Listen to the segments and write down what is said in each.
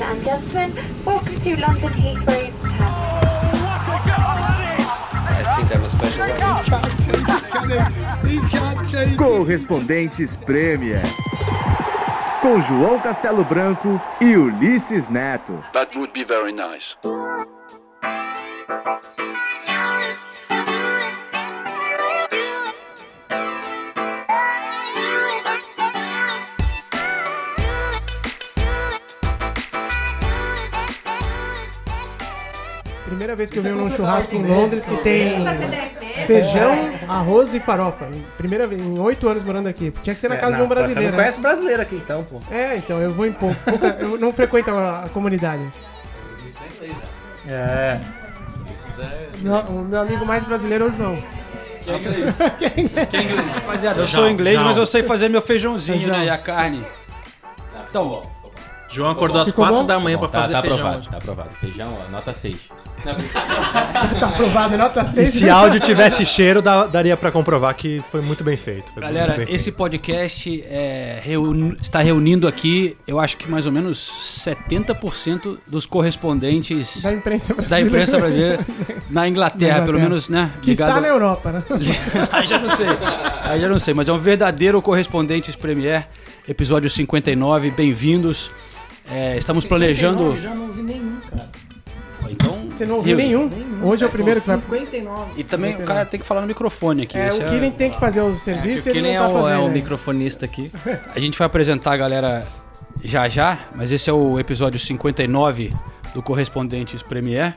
Ladies and gentlemen, welcome to London Heathrow one. Correspondentes Premier. Com João Castelo Branco e Ulisses Neto. That would be very nice. Primeira vez que eu venho num churrasco em Londres que tem feijão, arroz e farofa. Primeira vez, em oito anos morando aqui. Tinha que ser na casa de um Você brasileiro. não né? conhece brasileiro aqui então, pô. É, então, eu vou em pouco. eu não frequento a, a comunidade. É. Meu- o meu amigo mais brasileiro é o João. Rapaziada, eu sou inglês, mas eu sei fazer meu feijãozinho, Feijão. né? E a carne. Então, João acordou às Ficou 4 bom? da manhã pra Tá, fazer tá feijão. aprovado, hoje. tá aprovado. Feijão, ó, nota 6. Tá aprovado, nota E 6. se áudio tivesse cheiro, dá- daria pra comprovar que foi muito bem feito. Foi muito galera, bem esse feito. podcast é, reuni- está reunindo aqui, eu acho que mais ou menos 70% dos correspondentes Da imprensa brasileira. da imprensa brasileira na Inglaterra, Na pelo menos, né? Que está ligado- na Europa, né? Aí já não sei. Aí já não sei, mas é um verdadeiro Correspondentes Premier, episódio 59. Bem-vindos. É, estamos planejando. Já não vi nenhum, cara. Então, Você não ouviu Rio. nenhum? Hoje é o primeiro que vai. 59. E também o cara tem que falar no microfone aqui. É, o Killing tem que fazer o serviço e ele Killen não é, tá o, é o microfonista aqui. A gente vai apresentar a galera já já, mas esse é o episódio 59 do Correspondentes Premier.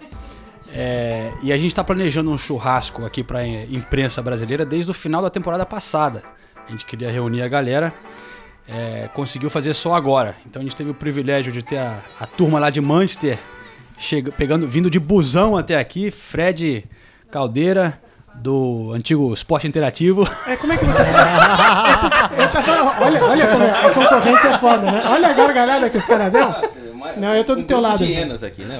É, e a gente está planejando um churrasco aqui para imprensa brasileira desde o final da temporada passada. A gente queria reunir a galera, é, conseguiu fazer só agora. Então a gente teve o privilégio de ter a, a turma lá de Manchester chega, pegando, vindo de busão até aqui, Fred Caldeira do antigo Esporte Interativo. É, como é que você sabe? Eu tava falando, olha, olha como a concorrência é foda, né? Olha a gargalhada que os caras dão. Não, eu tô do teu lado. de aqui, né?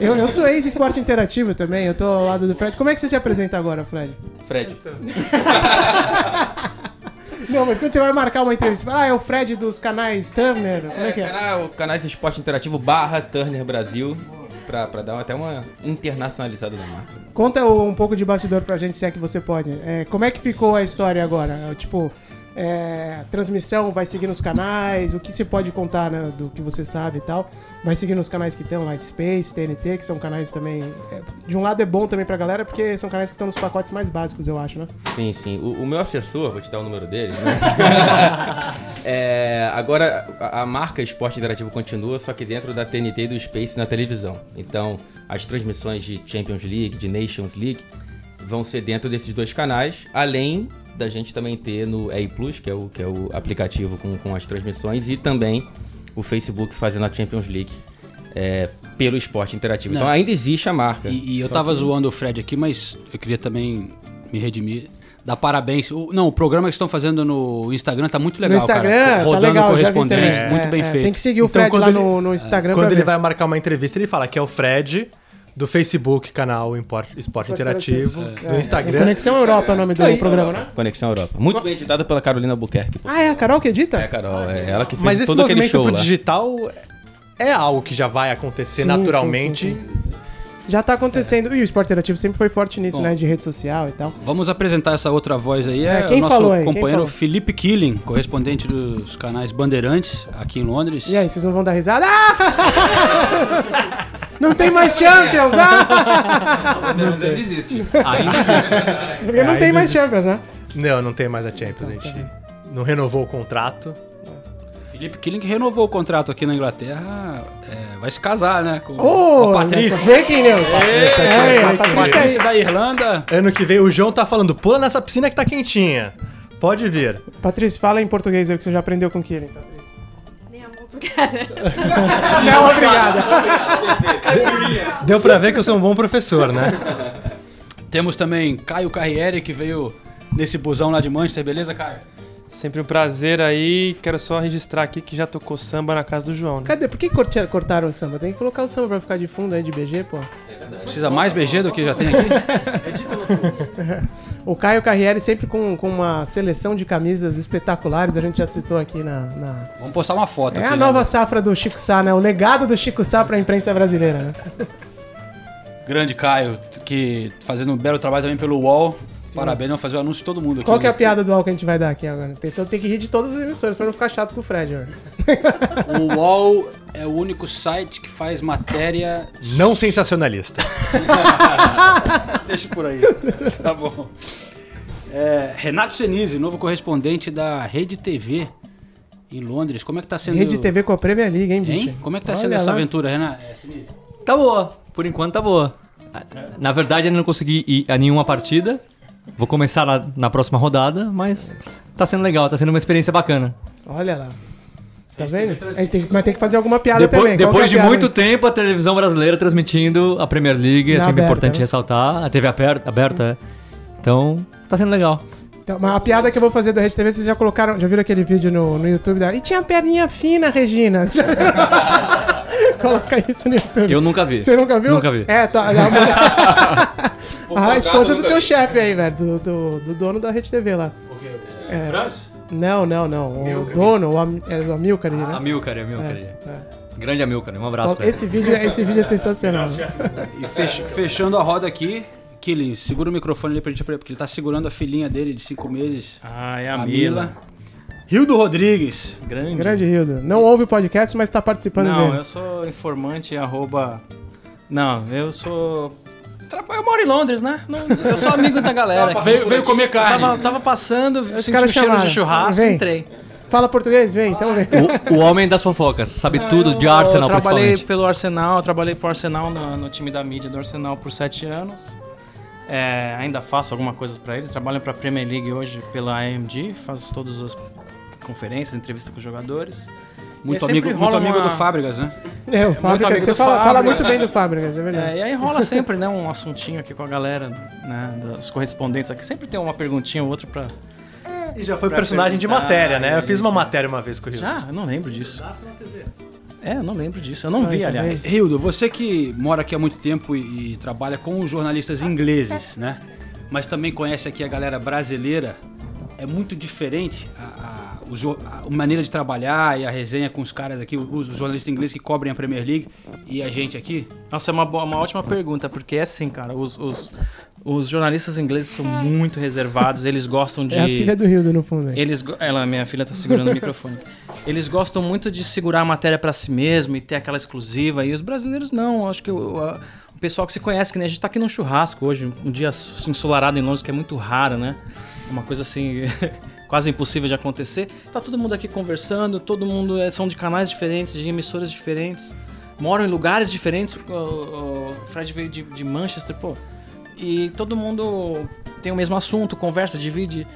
Eu, eu sou ex-esporte interativo também, eu tô ao lado do Fred. Como é que você se apresenta agora, Fred? Fred. Não, mas quando você vai marcar uma entrevista, fala, ah, é o Fred dos canais Turner, como é que é? Canal, canais Esporte Interativo barra Turner Brasil. Pra, pra dar até uma internacionalizada da marca. Conta um pouco de bastidor pra gente, se é que você pode. É, como é que ficou a história agora? Tipo, é, transmissão vai seguir nos canais, o que se pode contar né, do que você sabe e tal. Vai seguir nos canais que estão lá, Space, TNT, que são canais também. é, de um lado é bom também pra galera, porque são canais que estão nos pacotes mais básicos, eu acho, né? Sim, sim. O, o meu assessor, vou te dar o número dele, né? É, agora, a, a marca Esporte Interativo continua, só que dentro da TNT e do Space na televisão. Então, as transmissões de Champions League, de Nations League, vão ser dentro desses dois canais, além da gente também ter no EI Plus, que é o, que é o aplicativo com, com as transmissões, e também o Facebook fazendo a Champions League é, pelo esporte interativo. Não. Então ainda existe a marca. E, e eu tava que- zoando o Fred aqui, mas eu queria também me redimir. Dar parabéns. O- não, o programa que estão fazendo no Instagram tá muito legal, no Instagram, cara. tá Rodando legal, já vi correspondente, muito É, bem é, feito. Tem que seguir o Então, Fred lá ele- no, no Instagram Quando ele ver. vai marcar uma entrevista, ele fala que é o Fred do Facebook, canal Import- Esporte Interativo, do É, Instagram. Conexão Europa é o nome do programa, né? Conexão Europa. Muito bem editada pela Carolina Buquerque. Ah, é a Carol que edita? É, Carol, é ela que fez Mas esse todo aquele movimento show pro lá. digital é algo que já vai acontecer Sim, naturalmente. sim, sim, Já tá acontecendo. E o esporte interativo sempre foi forte nisso, Bom. né? De rede social e tal. Vamos apresentar essa outra voz aí. É, É, quem o nosso falou aí? Quem companheiro falou? Felipe Killing, correspondente dos canais Bandeirantes, aqui em Londres. E aí, vocês não vão dar risada? Ah! Não tem mais Champions! Ah! Não desiste. Porque não É, tem ainda mais existe. Champions, né? Não, não tem mais a Champions, a gente não renovou o contrato. Felipe Killing renovou o contrato aqui na Inglaterra, é, vai se casar, né? Com Ô, a Patrícia. Breaking news! É, a Patrícia da Irlanda. Ano que vem o João tá falando, pula nessa piscina que tá quentinha. Pode vir. Patrícia, fala em português aí que você já aprendeu com o Killing, Patrícia. Nem amor, obrigada. Não, obrigada. Deu pra ver que eu sou um bom professor, né? Temos também Caio Carriere, que veio nesse busão lá de Manchester, beleza, Caio? Sempre um prazer aí. Quero só registrar aqui que já tocou samba na casa do João, né? Cadê? Por que cortaram o samba? Tem que colocar o samba pra ficar de fundo aí de BG, pô. Precisa mais BG do que já tem aqui? O Caio Carriere sempre com, com uma seleção de camisas espetaculares, a gente já citou aqui na. na- Vamos postar uma foto É aqui. a né? nova safra do Chico Sá, né? O legado do Chico Sá pra imprensa brasileira, né? Grande Caio, que fazendo um belo trabalho também pelo UOL. Parabéns, vamos fazer o anúncio de todo mundo aqui. Qual que é a né? piada do UOL que a gente vai dar aqui agora? Tem- Então tem que rir de todas as emissoras pra não ficar chato com o Fred, velho. O UOL é o único site que faz matéria. Não sensacionalista. Deixa por aí. tá bom. É, Renato Senise, novo correspondente da Rede TV em Londres. Como é que tá sendo. Rede TV com a Premier League, hein, bicho? Hein? Como é que tá Olha sendo essa lá. aventura, Renato? É, Senise. Tá boa. Por enquanto tá boa. Na verdade, ainda não consegui ir a nenhuma partida. Vou começar na, na próxima rodada, mas tá sendo legal, tá sendo uma experiência bacana. Olha lá. Tá vendo? A gente tem, mas tem que fazer alguma piada Depois, também. Qual é a depois de piada muito aí? tempo, a televisão brasileira transmitindo a Premier League, é sempre aberta, importante né? ressaltar. A TV aberta, aberta, é. Então, tá sendo legal. Então, mas a piada que eu vou fazer da Rede TV, vocês já colocaram, já viram aquele vídeo no, no YouTube da. E tinha perninha fina, Regina. Coloca isso no YouTube. Eu nunca vi. Você nunca viu? Nunca vi. É, tá, a, mulher... a esposa do teu chefe aí, velho, do, do, do dono da Rede TV lá. É. França? Não, não, não. O dono, o, Am... é o Amilcar, né? Amilcar, Amilcar. É, Grande Amilcar, um abraço pra ele. Esse vídeo, esse vídeo é sensacional. E fech- fechando a roda aqui, Kili, segura o microfone ali pra gente, porque ele tá segurando a filhinha dele de 5 meses. Ah, é a, A Mila. Mila. Hildo Rodrigues. Grande. Grande Hildo. Não ouve o podcast, mas tá participando Não, dele. eu sou informante, arroba... Não, eu sou... Eu moro em Londres, né? Não- Eu sou amigo da galera. Veio, veio comer carne. Tava, tava passando, Os senti caras um cheiro chamaram. de churrasco, Vem. entrei. Fala português? Vem, então vem. O, o homem das fofocas, sabe tudo de Eu Arsenal, trabalhei principalmente. pelo Arsenal, trabalhei pro Arsenal no, no time da mídia do Arsenal por sete anos. É, ainda faço alguma coisa pra eles. Trabalho pra Premier League hoje pela AMG, faço todas as conferências, entrevistas com os jogadores. Muito sempre amigo, muito amigo uma- do Fábricas, né? É, o Fábricas, amigo você fala, fala muito bem do Fábricas, é verdade. É, e aí rola sempre, né, um assuntinho aqui com a galera, né, dos correspondentes aqui. Sempre tem uma perguntinha ou outra pra... E já foi personagem de matéria, né? Eu fiz uma matéria uma vez com o Rio. Já? Eu não lembro disso. É, eu não lembro disso. Eu não vi, tá aliás. Hildo, você que mora aqui há muito tempo e, e trabalha com os jornalistas ingleses, né? Mas também conhece aqui a galera brasileira. É muito diferente a, a- o jo- a maneira de trabalhar e a resenha com os caras aqui, os, os jornalistas ingleses que cobrem a Premier League e a gente aqui. Nossa, é uma, boa- uma ótima pergunta, porque é assim, cara, os, os, os jornalistas ingleses são muito reservados, eles gostam de... É a filha do Hildo, no fundo. aí. Eles, go- ela, minha filha tá segurando o microfone. Eles gostam muito de segurar a matéria pra si mesmo e ter aquela exclusiva. E os brasileiros não. Acho que o, a- o pessoal que se conhece, que nem a gente tá aqui num churrasco hoje, um dia ensolarado em Londres, que é muito raro, né? Uma coisa assim, quase impossível de acontecer. Tá todo mundo aqui conversando, todo mundo é, são de canais diferentes, de emissoras diferentes, moram em lugares diferentes. O, o- Fred veio de, de Manchester, pô. E todo mundo tem o mesmo assunto, conversa, divide.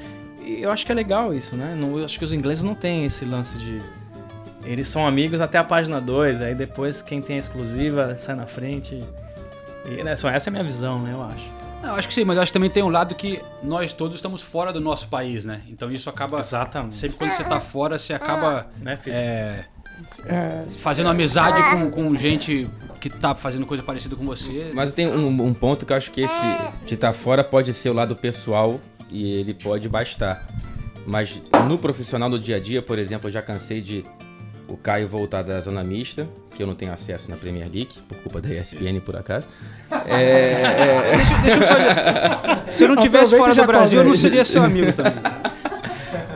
E eu acho que é legal isso, né? Não, eu acho que os ingleses não têm esse lance de. Eles são amigos até a página 2, aí depois quem tem a exclusiva sai na frente. E, né, só essa é a minha visão, né? Eu acho. Não, acho que sim, mas acho que também tem um lado que nós todos estamos fora do nosso país, né? Então isso acaba. Exatamente. Sempre quando você tá fora, você acaba Né, filho? é, fazendo amizade com, com gente que tá fazendo coisa parecida com você. Mas tem um, um ponto que eu acho que esse de estar fora pode ser o lado pessoal e ele pode bastar. Mas no profissional do dia a dia, por exemplo, eu já cansei de o Caio voltar da zona mista, que eu não tenho acesso na Premier League, por culpa da ESPN por acaso. É, é, Deixa, deixa eu só. Se eu não tivesse fora do Brasil, eu não seria seu amigo também.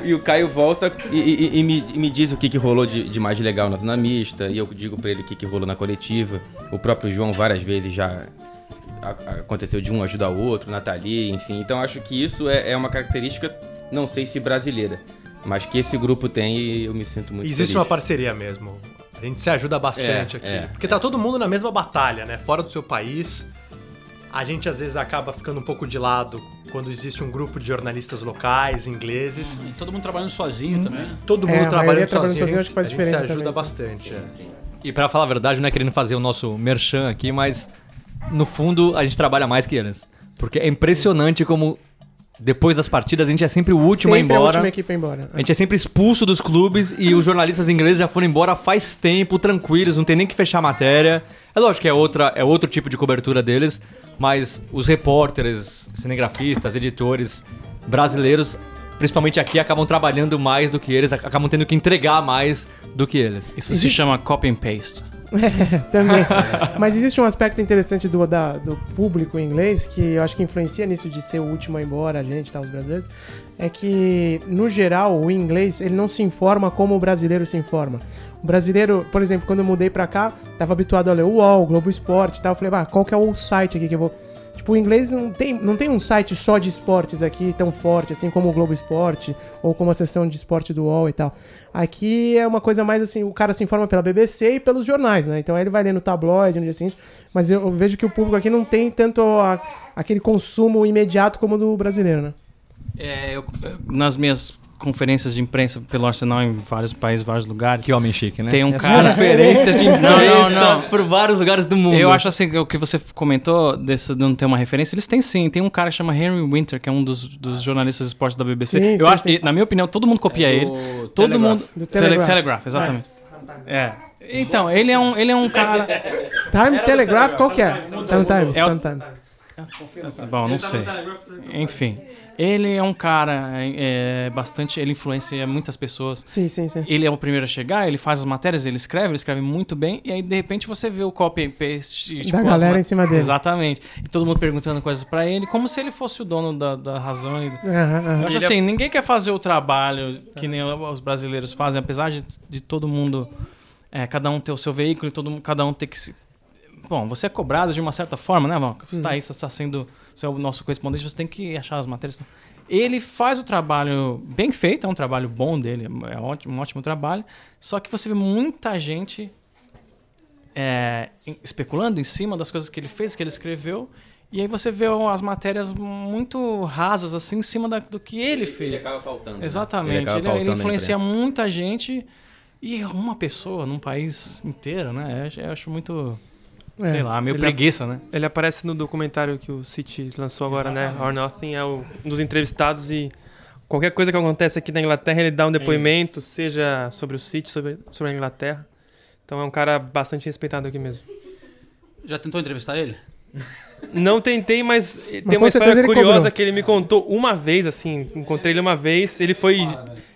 E o Caio volta e, e- e me, e me diz o que, que rolou de, de mais legal na zona mista, e eu digo pra ele o que, que rolou na coletiva. O próprio João várias vezes já aconteceu de um ajudar o outro, Nathalie, enfim. Então acho que isso é, é uma característica, não sei se brasileira, mas que esse grupo tem e eu me sinto muito Existe feliz. uma parceria mesmo. A gente se ajuda bastante É, aqui. é. Porque tá todo mundo na mesma batalha, né? Fora do seu país. A gente às vezes acaba ficando um pouco de lado quando existe um grupo de jornalistas locais, ingleses. E todo mundo trabalhando sozinho também. Todo É, mundo trabalhando trabalhando sozinho. sozinho, a gente se ajuda também, bastante. é. E pra falar a verdade, não é querendo fazer o nosso merchan aqui, mas no fundo a gente trabalha mais que eles. Porque é impressionante como depois das partidas, a gente é sempre o último a ir Sempre a embora. última equipe a ir embora. A gente é sempre expulso dos clubes e os jornalistas ingleses já foram embora faz tempo, tranquilos, não tem nem que fechar a matéria. É lógico que é, outra, é outro tipo de cobertura deles, mas os repórteres, cinegrafistas, editores brasileiros, principalmente aqui, acabam trabalhando mais do que eles, ac- acabam tendo que entregar mais do que eles. Isso se chama copy and paste. Também. Mas existe um aspecto interessante do, da- do público inglês que eu acho que influencia nisso de ser o último a ir embora, a gente, tá, os brasileiros. É que, no geral, o inglês ele não se informa como o brasileiro se informa. O brasileiro, por exemplo, quando eu mudei pra cá, tava habituado a ler o UOL, Globo Esporte e tal. Eu falei, ah, qual que é o site aqui que eu vou. Tipo, o inglês não tem, não tem um site só de esportes aqui tão forte, assim como o Globo Esporte, ou como a seção de esporte do UOL e tal. Aqui é uma coisa mais assim, o cara se informa pela BBC e pelos jornais, né? Então aí ele vai ler no tabloide no dia seguinte. Mas eu vejo que o público aqui não tem tanto a- aquele consumo imediato como o do brasileiro, né? É, eu- eu- nas minhas conferências de imprensa pelo Arsenal em vários países, vários lugares. Que homem chique, né? Tem um As cara. Conferências de Não, imprensa não, não. por vários lugares do mundo. Eu acho assim, o que você comentou desse de não ter uma referência, eles têm sim. Tem um cara que chama Henry Winter, que é um dos, dos jornalistas de esportes da BBC. Sim, eu sim, acho, sim. e, na minha opinião, todo mundo copia É ele. do Todo Telegraph. mundo. Do Tele- Telegraph. Telegraph, exatamente. É. Então, ele é um, ele é um cara. Times Telegraph, qual que é? Times, É no Times. Bom, não sei. Enfim. Ele é um cara é, bastante. Ele influencia muitas pessoas. Sim, sim, sim. Ele é o primeiro a chegar, ele faz as matérias, ele escreve, ele escreve muito bem, e aí de repente você vê o copy and paste. tipo, Da galera em cima dele. Exatamente. E todo mundo perguntando coisas pra ele, como se ele fosse o dono da, da razão. Aham. Eu acho assim, ninguém quer fazer o trabalho que nem os brasileiros fazem, apesar de, de todo mundo, é, cada um ter o seu veículo e todo, cada um ter que se... Bom, você é cobrado de uma certa forma, né, Val? Você está aí, você está sendo você é o nosso correspondente, você tem que achar as matérias. Ele faz o trabalho bem feito, é um trabalho bom dele, é ótimo, um ótimo trabalho, só que você vê muita gente é, especulando em cima das coisas que ele fez, que ele escreveu, e aí você vê as matérias muito rasas, assim, em cima da- do que ele fez. Ele acaba pautando. né? Exatamente. Ele, acaba ele a influencia muita gente e uma pessoa num país inteiro, né? Eu Eu acho muito, É. sei lá, meio Ele- preguiça, né? Ele aparece no documentário que o City lançou agora, né? Or Nothing é o- um dos entrevistados e qualquer coisa que acontece aqui na Inglaterra, ele dá um depoimento, seja sobre o City, sobre, sobre a Inglaterra. Então é um cara bastante respeitado aqui mesmo. Já tentou entrevistar ele? Não tentei, mas tem com uma história curiosa cobrou. que ele me contou uma vez, assim. Encontrei ele uma vez, ele foi.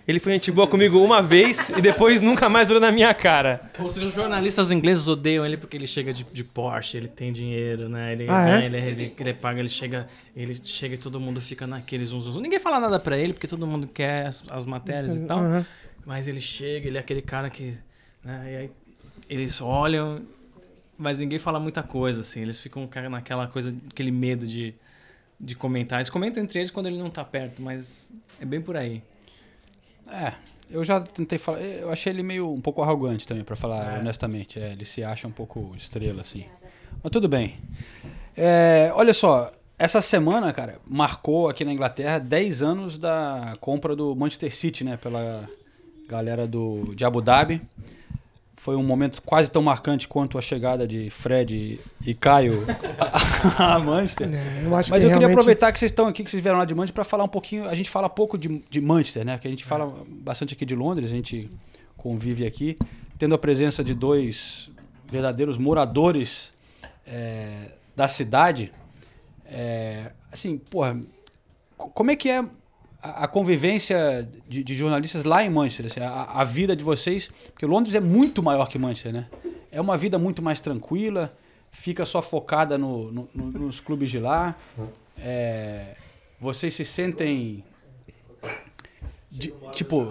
Ele foi gente boa comigo uma vez e depois nunca mais olhou na minha cara. Os jornalistas ingleses odeiam ele porque ele chega de, de Porsche, ele tem dinheiro, né? Ele, Ah, é? né, ele, ele, ele paga, ele chega, ele chega e todo mundo fica naqueles zum, zum. Ninguém fala nada pra ele porque todo mundo quer as, as matérias e tal. Mas ele chega, ele é aquele cara que. Né, e aí eles olham, mas ninguém fala muita coisa, assim. Eles ficam ca- naquela coisa, aquele medo de, de comentar. Eles comentam entre eles quando ele não tá perto, mas é bem por aí. É, eu já tentei falar. Eu achei ele meio um pouco arrogante também, pra falar honestamente. É, ele se acha um pouco estrela, assim. Mas tudo bem. É, olha só, essa semana, cara, marcou aqui na Inglaterra 10 anos da compra do Manchester City, né? Pela galera do, de Abu Dhabi. Foi um momento quase tão marcante quanto a chegada de Fred e Caio a Manchester. É, eu Mas que eu queria realmente- aproveitar que vocês estão aqui, que vocês vieram lá de Manchester, para falar um pouquinho. A gente fala pouco de, de Manchester, né? Que a gente fala bastante aqui de Londres, a gente convive aqui, tendo a presença de dois verdadeiros moradores é, da cidade. É, assim, porra, co- como é que é a, convivência de, de jornalistas lá em Manchester? assim, a, a vida de vocês? Porque Londres é muito maior que Manchester, né? É uma vida muito mais tranquila, fica só focada no- no- no- nos clubes de lá. É, vocês se sentem de- tipo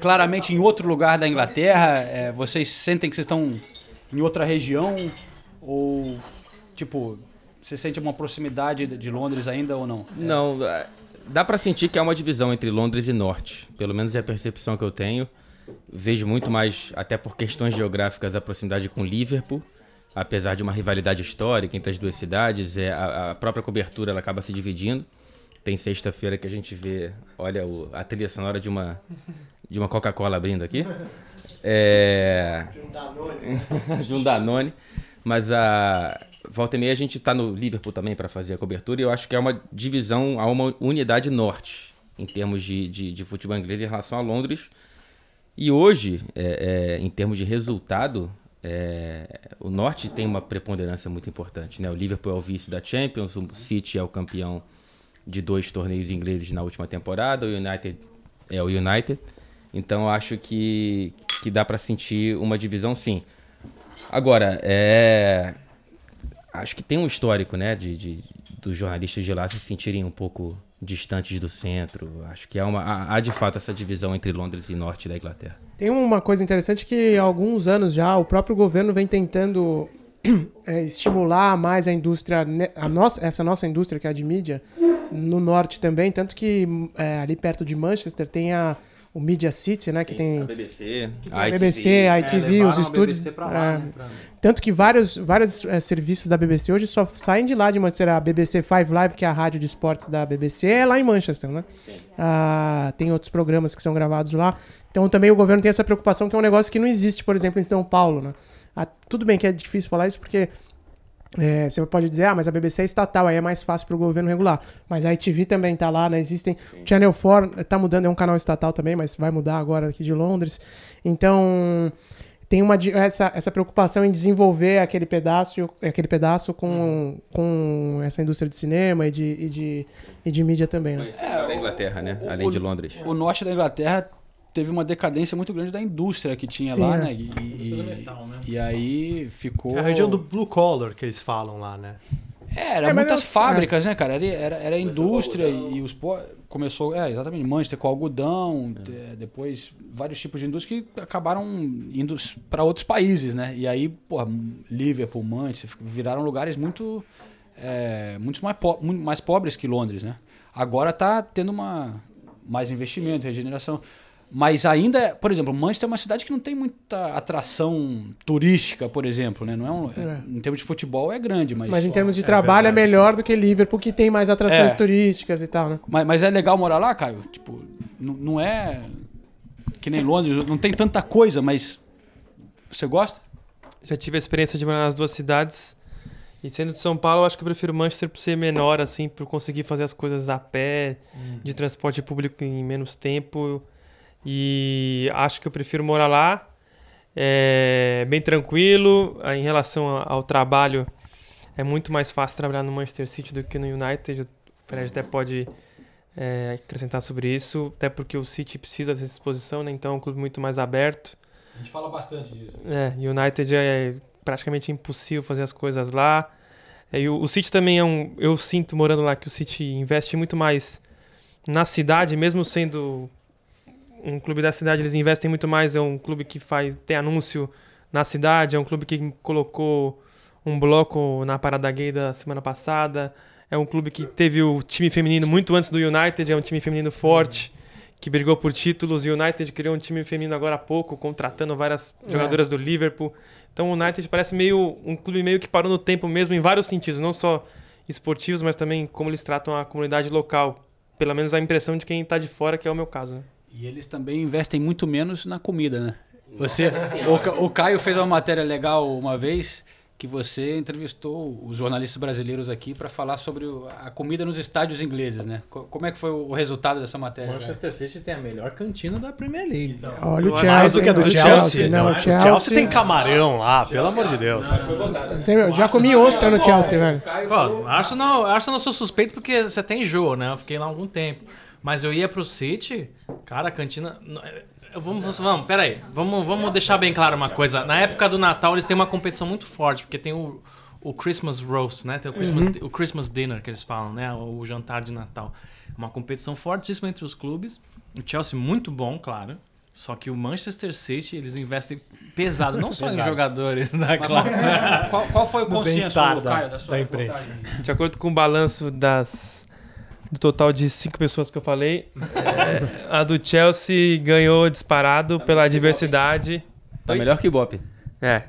claramente em outro lugar da Inglaterra? É, vocês sentem que vocês estão em outra região ou tipo você sente uma proximidade de Londres ainda ou não? Não, é, dá pra sentir que há uma divisão entre Londres e Norte. Pelo menos é a percepção que eu tenho. Vejo muito mais, até por questões geográficas, a proximidade com Liverpool. Apesar de uma rivalidade histórica entre as duas cidades, é, a, a própria cobertura ela acaba se dividindo. Tem sexta-feira que a gente vê, olha, o- a trilha sonora de uma, de uma Coca-Cola abrindo aqui. É... de um Danone. Mas a... volta e meia a gente tá no Liverpool também para fazer a cobertura e eu acho que é uma divisão, há uma unidade norte em termos de, de, de futebol inglês em relação a Londres. E hoje, é, é, em termos de resultado, é, o Norte tem uma preponderância muito importante. Né? O Liverpool é o vice da Champions, o City é o campeão de dois torneios ingleses na última temporada, o United é o United. Então acho que, que dá para sentir uma divisão sim. Agora, é, acho que tem um histórico né, de, de, dos jornalistas de lá se sentirem um pouco distantes do centro. Acho que há, uma, há, de fato essa divisão entre Londres e norte da Inglaterra. Tem uma coisa interessante que há alguns anos já o próprio governo vem tentando é, estimular mais a indústria, ne- a nossa, essa nossa indústria que é a de mídia, no norte também, tanto que é, ali perto de Manchester tem a, o Media City, né, que tem A BBC, a BBC, a ITV, levaram os a estúdios. BBC pra lá, é, né, pra- Tanto que vários, vários é, serviços da BBC hoje só saem de lá de Manchester. A BBC Five Live, que é a rádio de esportes da BBC, é lá em Manchester, né? Ah, tem outros programas que são gravados lá. Então também o governo tem essa preocupação, que é um negócio que não existe, por exemplo, em São Paulo, né? Ah, tudo bem que é difícil falar isso porque é, você pode dizer, ah, mas a BBC é estatal, aí é mais fácil para o governo regular. Mas a ITV também tá lá, né? Existem. Channel 4 tá mudando, é um canal estatal também, mas vai mudar agora aqui de Londres. Então tem uma essa, essa preocupação em desenvolver aquele pedaço, aquele pedaço com, com essa indústria de cinema e de, e de, e de mídia também, né? É, da Inglaterra, né? Além de Londres. O norte da Inglaterra teve uma decadência muito grande da indústria que tinha Sim, lá, é. né? E, e, e aí ficou. É a região do blue collar que eles falam lá, né? É, era É, muitas eu- fábricas, né, cara? Era, era, era indústria e os po... começou, é, exatamente, Manchester com algodão, é, depois vários tipos de indústria que acabaram indo para outros países, né? E aí, porra, Liverpool, Manchester viraram lugares muito é, muito mais, po muito mais pobres que Londres, né? Agora tá tendo uma mais investimento, regeneração. Mas ainda, por exemplo, Manchester é uma cidade que não tem muita atração turística, por exemplo, né? Não é um, É. Em termos de futebol é grande, mas Mas em termos de trabalho é melhor do que Liverpool, que tem mais atrações É. turísticas e tal, né? Mas, mas é legal morar lá, Caio? Tipo, não é que nem Londres, não tem tanta coisa, mas você gosta? Já tive a experiência de morar nas duas cidades. E sendo de São Paulo, eu acho que eu prefiro Manchester por ser menor, assim, por conseguir fazer as coisas a pé, de transporte público em menos tempo. E acho que eu prefiro morar lá. É bem tranquilo. Em relação ao trabalho, é muito mais fácil trabalhar no Manchester City do que no United. O Fred até pode é, acrescentar sobre isso, até porque o City precisa dessa exposição, né? Então é um clube muito mais aberto. A gente fala bastante disso. É, United é praticamente impossível fazer as coisas lá. É, e o, o City também é um. Eu sinto morando lá que o City investe muito mais na cidade, mesmo sendo um clube da cidade, eles investem muito mais. É um clube que faz tem anúncio na cidade, é um clube que colocou um bloco na parada gay da semana passada. É um clube que teve o time feminino muito antes do United, é um time feminino forte, que brigou por títulos. O United criou um time feminino agora há pouco, contratando várias jogadoras do Liverpool. Então o United parece meio um clube meio que parou no tempo mesmo em vários sentidos, não só esportivos, mas também como eles tratam a comunidade local. Pelo menos a impressão de quem está de fora, que é o meu caso. Né? E eles também investem muito menos na comida, né? Você, o, o Caio fez uma matéria legal uma vez que você entrevistou os jornalistas brasileiros aqui para falar sobre o- a comida nos estádios ingleses, né? Co- Como é que foi o resultado dessa matéria? Manchester City tem a melhor cantina da Premier League. Olha o Chelsea. Mais do que a do o Chelsea. Não, o O Chelsea. Chelsea tem camarão lá, pelo amor de Deus. Você- eu já comi ostra no Chelsea, velho. Pô, Arsenal, Arsenal eu sou suspeito porque você tem enjoo, né? Eu fiquei lá há algum tempo. Mas eu ia pro City, cara, a cantina. eu- Vamos, vamos, peraí. Vamos, vamos deixar bem claro uma coisa. Na época do Natal, eles têm uma competição muito forte, porque tem o, o Christmas Roast, né? Tem o Christmas, o Christmas Dinner que eles falam, né? O, o jantar de Natal. Uma competição fortíssima entre os clubes. O Chelsea muito bom, claro. Só que o Manchester City, eles investem pesado, não só em jogadores da classe. Qual, qual foi o consenso, Caio, da sua da imprensa. De acordo com o balanço das do total de cinco pessoas que eu falei, é, a do Chelsea ganhou disparado pela diversidade. Tá melhor que Ibope. É.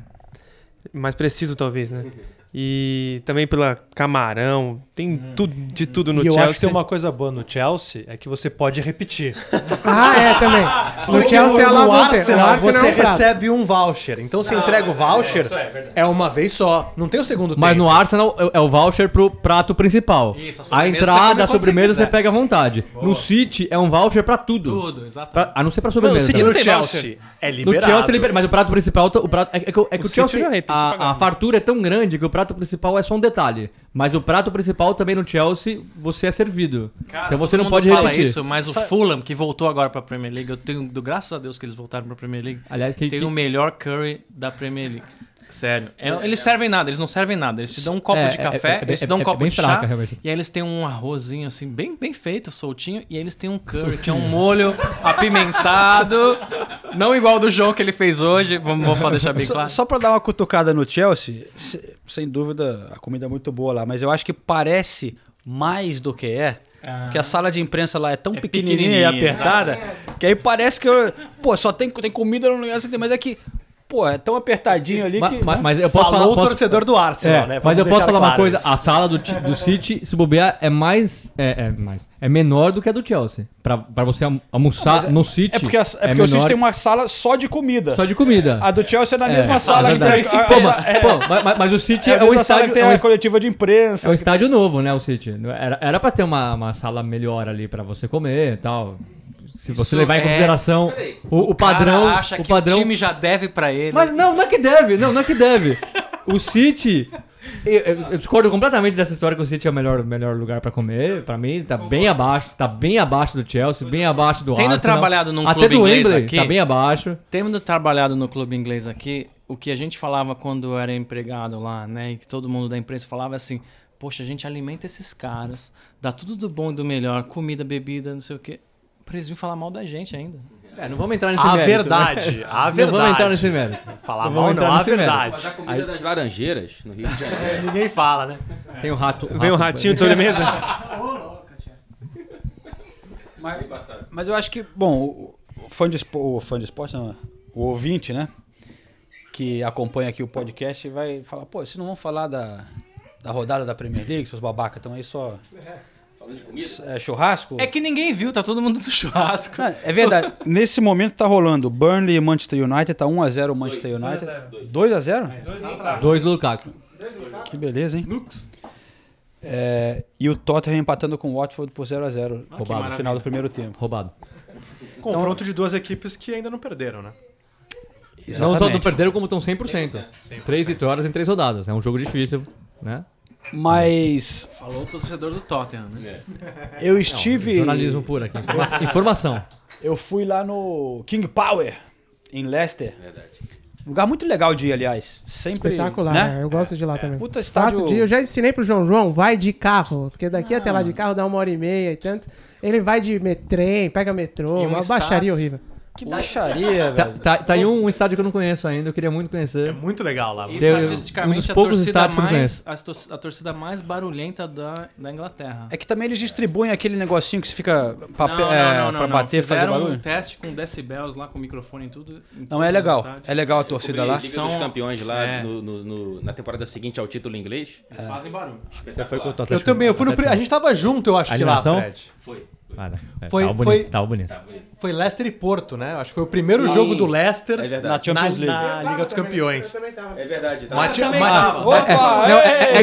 Mais preciso, talvez, né? E também pela Camarão. Tem tudo, de tudo no e eu Chelsea. acho que tem uma coisa boa no Chelsea, é que você pode repetir. Ah, é, também. No Porque Chelsea, no, lá no ter. Arsenal, No Arsenal você é um recebe um voucher. Então você entrega o voucher, é, uma vez só. Não tem o segundo Mas tempo. no Arsenal é- é o voucher pro prato principal. Isso, a a, sobremesa você entrada, a você sobremesa você, quiser. pega à vontade. No City é um voucher pra tudo. Tudo, exatamente. Pra- a não ser pra Não, sobremesa. também. no tem Chelsea é No liberado. Chelsea libera, mas o prato principal, o prato é, é que, o- é que o, City Chelsea, a, a fartura é tão grande que o prato principal é só um detalhe. Mas o prato principal também no Chelsea você é servido. Cara, então você não pode fala repetir. isso, mas o Fulham, que voltou agora pra Premier League, eu tenho, do, graças a Deus que eles voltaram pra Premier League, Aliás, que, tem que- o melhor curry da Premier League. Sério. É- eles servem nada, eles não servem nada. Eles te dão um copo É, de é- café, é- é- eles te é- dão um é copo de chá. fraca. E aí eles têm um arrozinho assim, bem, bem feito, soltinho. E aí eles têm um curry, que é um molho apimentado. não igual do João que ele fez hoje. Vamos, vou deixar bem Só, claro. só pra dar uma cutucada no Chelsea, se- sem dúvida a comida é muito boa lá, mas eu acho que parece mais do que é. Porque a sala de imprensa lá é tão É pequenininha, e pequenininha, apertada que aí parece que eu, pô, só tem, tem comida no lugar assim, mas é que, pô, é tão apertadinho ali que ma- mas eu posso Falou falar, o posso- torcedor do Arsenal, É, né? mas Vamos eu posso falar uma claro coisa, isso. a sala do, do City, se bobear, é mais, é, é mais, é menor do que a do Chelsea. Pra, pra você alm- almoçar no City, é porque, a- é porque o City menor tem uma sala só de comida. só de comida. A do Chelsea é na É, mesma é sala que tem Pô, mas, é- pô, mas- mas- mas o City é é, um sala estádio, que tem é um a es- coletiva de imprensa. é um estádio novo, né, o City. Era, era pra ter uma, uma sala melhor ali pra você comer e tal. Se você Isso levar em é- consideração o, o padrão, cara acha o que padrão o time já deve pra ele. Mas não, não é que deve, não, não é que deve. O City. Eu, eu- eu discordo completamente dessa história que o City é o melhor, melhor lugar pra comer. Pra mim, tá bem abaixo. Tá bem abaixo do Chelsea, bem abaixo do Tendo Arsenal. trabalhado num Até clube do inglês Wembley, aqui- tá bem abaixo. Tendo trabalhado no clube inglês aqui, o que a gente falava quando era empregado lá, né? E que todo mundo da imprensa falava assim: Poxa, a gente alimenta esses caras, dá tudo do bom e do melhor, comida, bebida, não sei o quê. Pra eles virem falar mal da gente ainda. É, não vamos entrar nesse A mérito. verdade, né? a Não verdade. vamos entrar nesse mérito. Falar Não mal vamos não, entrar a mérito. verdade. Mas a comida das laranjeiras no Rio de Janeiro. É, Ninguém fala, né? Tem um rato. Vem um ratinho de sobremesa. Mas, mas eu acho que, bom, o, fã de espo- o fã de esporte, não, o ouvinte, né? Que acompanha aqui o podcast vai falar, pô, vocês não vão falar da, da rodada da Premier League, seus babacas, estão aí só. É, churrasco? É que ninguém viu, tá todo mundo do churrasco. Não, é verdade. Nesse momento tá rolando Burnley e Manchester United, tá 1x0 o Manchester United. 2x0? Dois do Lukaku. Que beleza, hein? É, e o Tottenham empatando com o Watford por 0x0 Roubado. no final do primeiro tempo. Roubado. Confronto de duas equipes que ainda não perderam, né? Não só não perderam, como estão 100%. Três vitórias em três rodadas. É um jogo difícil, né? Mas Falou o torcedor do Tottenham, né? eu estive. Jornalismo puro aqui. Informa- Informação. Eu fui lá no King Power, em Leicester. Lugar muito legal de ir, aliás. Sempre, Espetacular, né? né? eu gosto de lá também. Puta estádio- Faço de, eu já ensinei pro João, João, vai de carro, porque daqui até lá de carro dá uma hora e meia e tanto. Ele vai de met- trem, pega metrô, E um uma baixaria status. horrível. Que baixaria, Tá, velho. tá, tá aí um estádio que eu não conheço ainda, eu queria muito É conhecer. muito legal lá. Um estatisticamente dos a torcida, mais, a, tor- a torcida mais barulhenta da, da Inglaterra. É que também eles distribuem aquele negocinho que se fica Não, papel, não, é, não, não, pra não. bater e fazer Fizeram barulho. um teste com decibéis lá, com microfone e tudo. Não, é legal. É legal a torcida lá. Liga São- dos Campeões lá é. no- no- no- na temporada seguinte ao título inglês. Eles fazem barulho. Você foi com o Eu também, eu fui no. A gente tava junto, eu acho A que lá? Fred. Ah, não. É, Foi- tava foi- bonito, tava bonito. Foi Leicester e Porto, né? Acho que foi o primeiro jogo do Leicester É. Na Champions na, League. na Liga dos Campeões. É verdade. Tava. Opa! Não, é, é,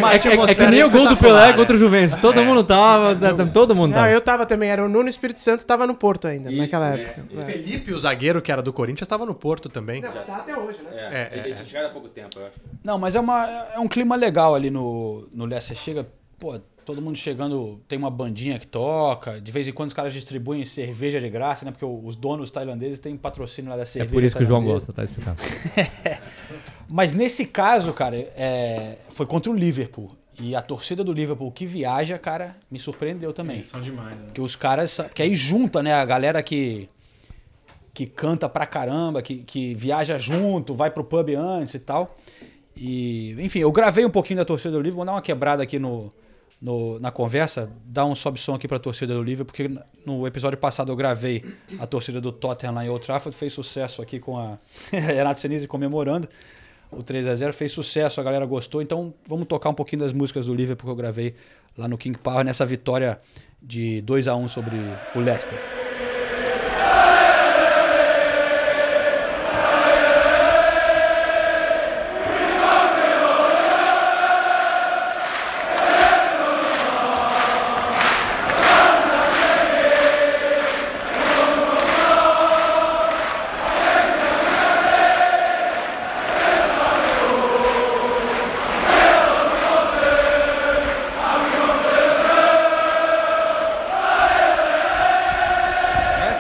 é- que nem o gol do Pelé contra o Juventus. Todo mundo tava, todo mundo Não, tava. eu tava também, era o Nuno Espírito Santo, tava no Porto ainda, naquela época. O Felipe, o zagueiro que era do Corinthians, estava no Porto também. Tá até hoje, né? É, É, ele tinha chegado há pouco tempo, eu acho. Não, mas é, uma, é um clima legal ali no, no Leicester. Chega, pô, todo mundo chegando, tem uma bandinha que toca. De vez em quando os caras distribuem cerveja de graça, né? Porque os donos tailandeses têm patrocínio lá da É cerveja. por isso que o João gosta, tá explicado. Mas nesse caso, cara, é, foi contra o Liverpool. E a torcida do Liverpool que viaja, cara, me surpreendeu também. São demais, né? Porque os caras. Porque aí junta, né? A galera que. Que canta pra caramba, que, que viaja junto, vai pro pub antes e tal. E, enfim, eu gravei um pouquinho da torcida do Liverpool, vou dar uma quebrada aqui no, no- na conversa, dar um sobe-som aqui pra torcida do Liverpool, porque no episódio passado eu gravei a torcida do Tottenham lá em Old Trafford, fez sucesso aqui com a Renato Senise comemorando. o 3 a 0 fez sucesso, a galera gostou. Então vamos tocar um pouquinho das músicas do Liverpool que eu gravei lá no King Power nessa vitória de 2 a 1 sobre o Leicester.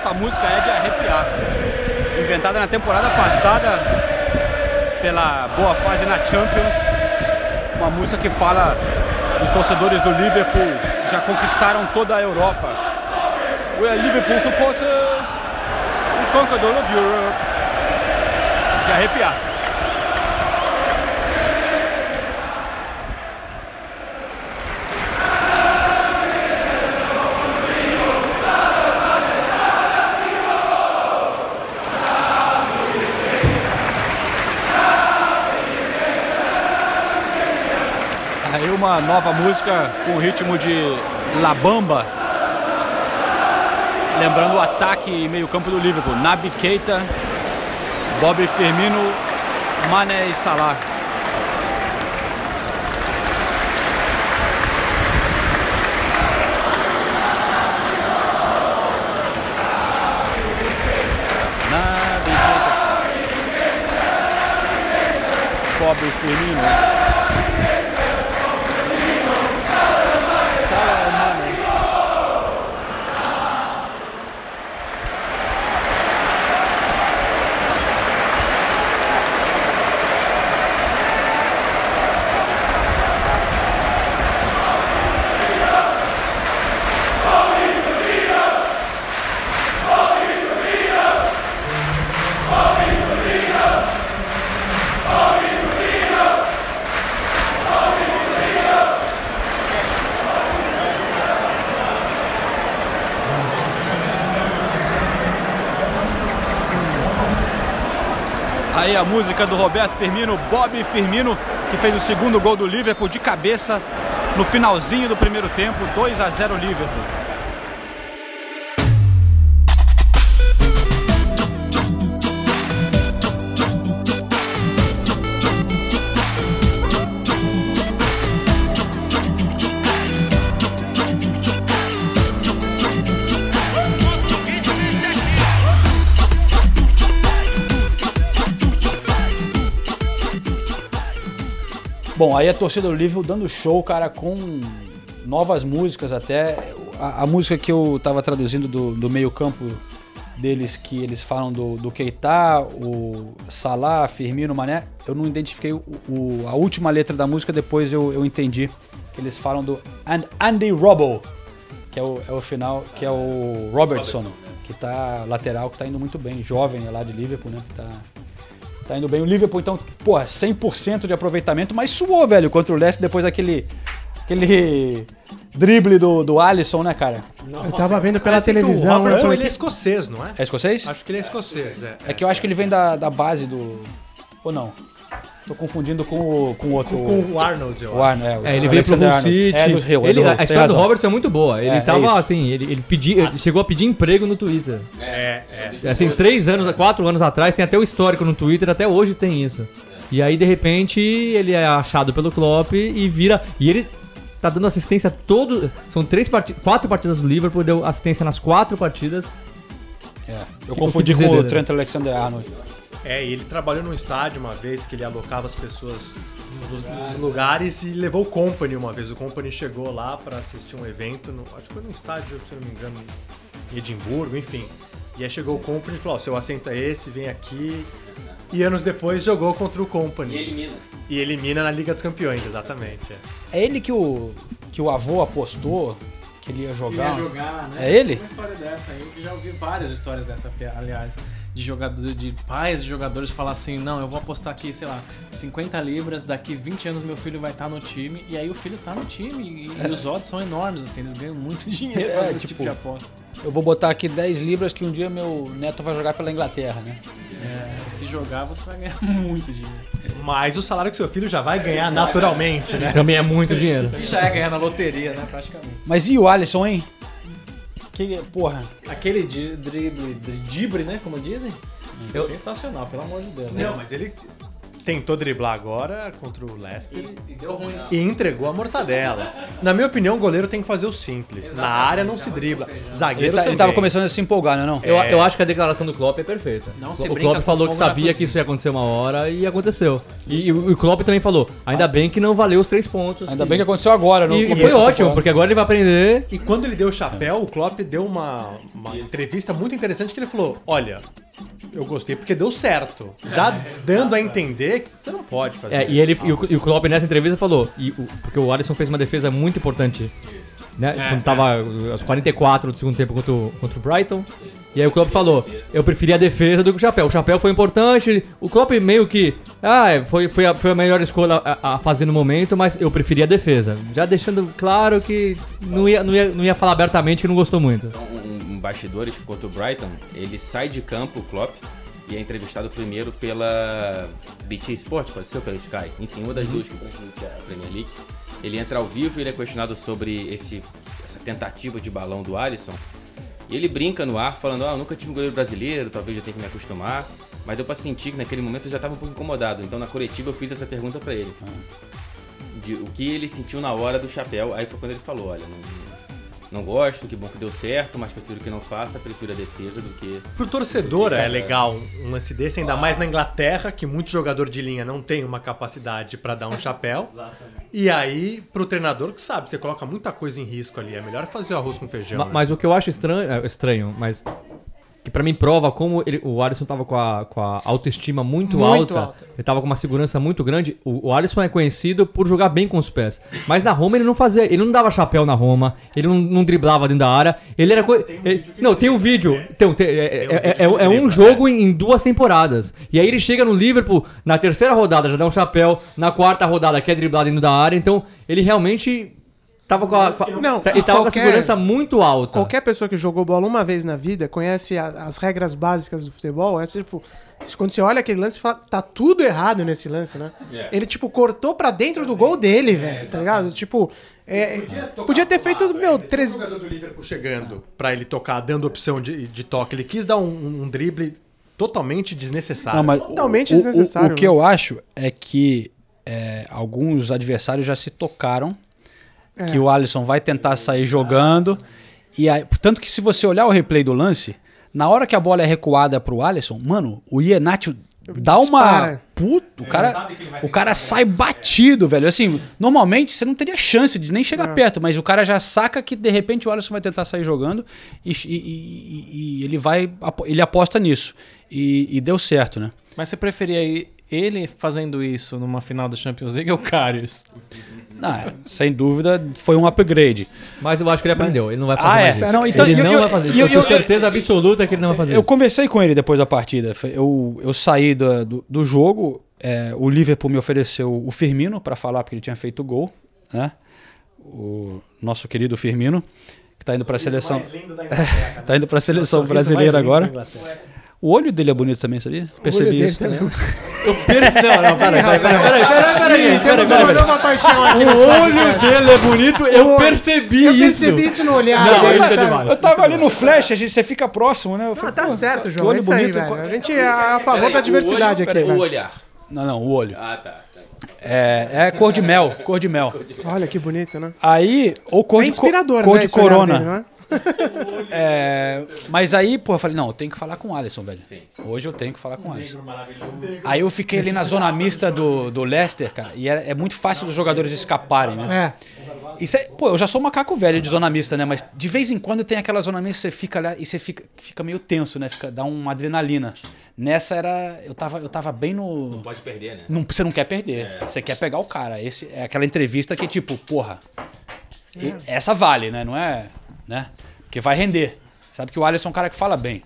Essa música é de arrepiar. Inventada na temporada passada pela boa fase na Champions. Uma música que fala dos torcedores do Liverpool que já conquistaram toda a Europa. We are Liverpool supporters. We conquered all of Europe. De arrepiar. Uma nova música com ritmo de La Bamba. Lembrando o ataque e meio campo do Liverpool. Naby Keita, Bobby Firmino, Mané e Salah. Naby Keita. Bobby Firmino. A música do Roberto Firmino, Bob Firmino, que fez o segundo gol do Liverpool de cabeça no finalzinho do primeiro tempo, 2 a 0 Liverpool. Bom, aí a torcida do Liverpool dando show, cara, com novas músicas até. A, a música que eu tava traduzindo do, do meio campo deles, que eles falam do, do Keita, o Salah, Firmino, Mané, eu não identifiquei o, o- a última letra da música, depois eu, eu entendi que eles falam do And, Andy Robbo, que é o, é o final, que é o Robertson, que tá lateral, que tá indo muito bem, jovem é lá de Liverpool, né, que tá... Tá indo bem. O Liverpool, então, porra, 100% de aproveitamento, mas suou, velho, contra o Leicester depois daquele. aquele drible do, do Alisson, né, cara? Eu tava vendo pela É, televisão. O Robertson, ele é escocês, não é? É escocês? Acho que ele é escocês, é. É que eu acho que ele vem da, da base do. Ou não? Tô confundindo com o com o outro. Com o Arnold, eu O Arnold, é. o É, ele veio pro Hull. City. É do Rio, é ele, do Hull, a história do. Robertson é muito boa. Ele É, é tava isso. assim, ele, ele, pedia, ele chegou a pedir emprego no Twitter. É, é. Assim, três anos, quatro anos atrás, tem até o histórico no Twitter, até hoje tem isso. E aí, de repente, ele é achado pelo Klopp e vira. E ele tá dando assistência todo. São três parti quatro partidas do Liverpool, deu assistência nas quatro partidas. É, eu que confundi com o? Trent Alexander Arnold. É, e ele trabalhou num estádio uma vez que ele alocava as pessoas nos, nos lugares e levou o Company uma vez. O Company chegou lá pra assistir um evento, no, acho que foi num estádio, se não me engano, em Edimburgo, enfim. E aí chegou o Company e falou: Ó, seu assento é esse, vem aqui. E anos depois jogou contra o Company. E elimina. E elimina na Liga dos Campeões, exatamente. é. É ele que o, que o avô apostou que ele ia jogar? Ele ia jogar, né? É ele? Uma história dessa aí, eu já ouvi várias histórias dessa, aliás. De jogadores, de pais de jogadores falar assim, não, eu vou apostar aqui, sei lá, 50 libras, daqui 20 anos meu filho vai estar no time, e aí o filho tá no time, e, e os odds são enormes, assim, eles ganham muito dinheiro É, fazendo esse tipo, tipo de aposta. Eu vou botar aqui 10 libras que um dia meu neto vai jogar pela Inglaterra, né? É, se jogar, você vai ganhar muito dinheiro. Mas o salário que seu filho já vai ganhar naturalmente, né? Também é muito dinheiro. E já é ganhar na loteria, né? Praticamente. Mas e o Alisson, hein? Que, porra. Aquele drible, dri- dibre, né? Como dizem. Sensacional, pelo amor de Deus. né? Não, mas ele tentou driblar agora contra o Leicester E deu ruim. e entregou a mortadela. Na minha opinião, o goleiro tem que fazer o simples. Na área não se dribla. Ele, Zagueiro tá- ele tava começando a se empolgar, né? Não? Eu, É. eu acho que a declaração do Klopp é perfeita. Não o se o brinca Klopp falou que sabia que isso ia acontecer uma hora e aconteceu. E, e o Klopp também falou, ainda bem que não valeu os três pontos. Ainda bem que aconteceu agora, no E, e foi da ótimo, porque agora ele vai aprender. E quando ele deu o chapéu, o Klopp deu uma, uma entrevista muito interessante que ele falou: Olha, eu gostei porque deu certo. Já dando a entender que você não pode fazer. É, e, ele, e, o, e o Klopp nessa entrevista falou, e o- porque o Alisson fez uma defesa muito importante, né? É, quando tava aos 44 do segundo tempo contra o, contra o Brighton. E aí o Klopp falou, eu preferi a defesa do que o chapéu. O chapéu foi importante, o Klopp meio que, ah, é, foi, foi, a, foi a melhor escolha a, a fazer no momento, mas eu preferi a defesa. Já deixando claro que não ia, não ia, não ia falar abertamente que não gostou muito. Um, um bastidores contra o Brighton, ele sai de campo, o Klopp, e é entrevistado primeiro pela BT Sport, pode ser, ou pela Sky, enfim, uma das duas que transmite a Premier League. Ele entra ao vivo e ele é questionado sobre esse, essa tentativa de balão do Alisson. E ele brinca no ar, falando, ah, eu nunca tive um goleiro brasileiro, talvez eu tenha que me acostumar. Mas deu pra sentir que naquele momento eu já tava um pouco incomodado. Então na coletiva eu fiz essa pergunta pra ele. De o que ele sentiu na hora do chapéu. Aí foi quando ele falou, olha, não, não gosto, que bom que deu certo, mas prefiro que não faça, prefiro a defesa do que... Pro torcedor é legal um lance desse, ainda mais na Inglaterra, que muito jogador de linha não tem uma capacidade pra dar um chapéu. E aí, pro treinador, que sabe, você coloca muita coisa em risco ali. É melhor fazer o arroz com feijão. Ma- né? Mas o que eu acho estranho, é, estranho, mas que pra mim prova como ele- o Alisson tava com a, com a autoestima muito, Muito alta, alta. ele tava com uma segurança muito grande. O, o Alisson é conhecido por jogar bem com os pés, mas na Roma ele não fazia, ele não dava chapéu na Roma, ele não, não driblava dentro da área, ele era ele- não tem um vídeo, tem, tem- é, é- é- é- é um jogo em, em duas temporadas. E aí ele chega no Liverpool na terceira rodada já dá um chapéu, na quarta rodada quer driblar dentro da área, então ele realmente Tava com a, com a- Não, ele tava com a qualquer- segurança muito alta. Qualquer pessoa que jogou bola uma vez na vida conhece a- as regras básicas do futebol. É tipo, quando você olha aquele lance, você fala, tá tudo errado nesse lance, né? Ele, tipo, cortou pra dentro do gol dele, velho, tá ligado? Tipo, é, podia ter feito, meu, Três três... jogador do Liverpool chegando pra ele tocar, dando opção de, de toque. Ele quis dar um, um drible totalmente desnecessário. Não, mas Totalmente o, o- desnecessário, O, que mas- eu acho é que é, alguns adversários já se tocaram É. que o Alisson vai tentar sair jogando. E aí, tanto que se você olhar o replay do lance, na hora que a bola é recuada pro Alisson, mano, o Iheanacho dá uma. Puto, o cara, o cara sai batido, velho. Assim, normalmente você não teria chance de nem chegar perto, mas o cara já saca que de repente o Alisson vai tentar sair jogando e, e- e- e ele vai. Ele aposta nisso. E, e deu certo, né? Mas você preferia ir- ele fazendo isso numa final da Champions League ou o Karius? Ah, sem dúvida, foi um upgrade. Mas eu acho que ele aprendeu. Ele não vai fazer Ah, mais é? isso. Não, então, ele eu- não eu- vai fazer isso. eu- Eu, tenho eu- certeza absoluta que ele não vai fazer Eu isso. conversei com ele depois da partida. Eu, eu saí do, do, do jogo, é, o Liverpool me ofereceu o Firmino para falar porque ele tinha feito gol, né? O nosso querido Firmino, que tá indo para a seleção, tá indo para a seleção brasileira agora. O olho dele é bonito também, sabia? Percebi isso. também. Eu percebi. Não, não, peraí, peraí, peraí, peraí, peraí, peraí, uma paixão aqui O olho dele é bonito, eu percebi Eu isso. percebi isso no olhar Não, dele, isso é demais. Eu tava ali no flash, a gente, você fica próximo, né? Eu Ah, tá certo, João. olho é isso aí, bonito. velho. A gente é a favor Peraí, da diversidade olho, aqui, O velho. olhar. Não, não, o olho. Ah, tá. tá. É, é cor de mel, cor de mel. Olha que bonito, né? Aí, ou cor É de, cor né? de corona. dele, não é? É, mas aí, pô, eu falei, não, eu tenho que falar com o Alisson, velho. Hoje eu tenho que falar com o Alisson. Aí eu fiquei ali na zona mista do, do Leicester, cara, e é, é muito fácil dos jogadores escaparem, né? É. Isso é- pô, eu já sou macaco velho de zona mista, né? Mas de vez em quando tem aquela zona mista que você fica lá e você fica, fica meio tenso, né? Fica, dá uma adrenalina. Nessa era. Eu tava, eu tava bem no. Pode perder, né? Não, você não quer perder. Você quer pegar o cara. Esse é aquela entrevista que, tipo, porra. e- Essa vale, né? Não é. Né? Porque vai render. Sabe que o Alisson é um cara que fala bem.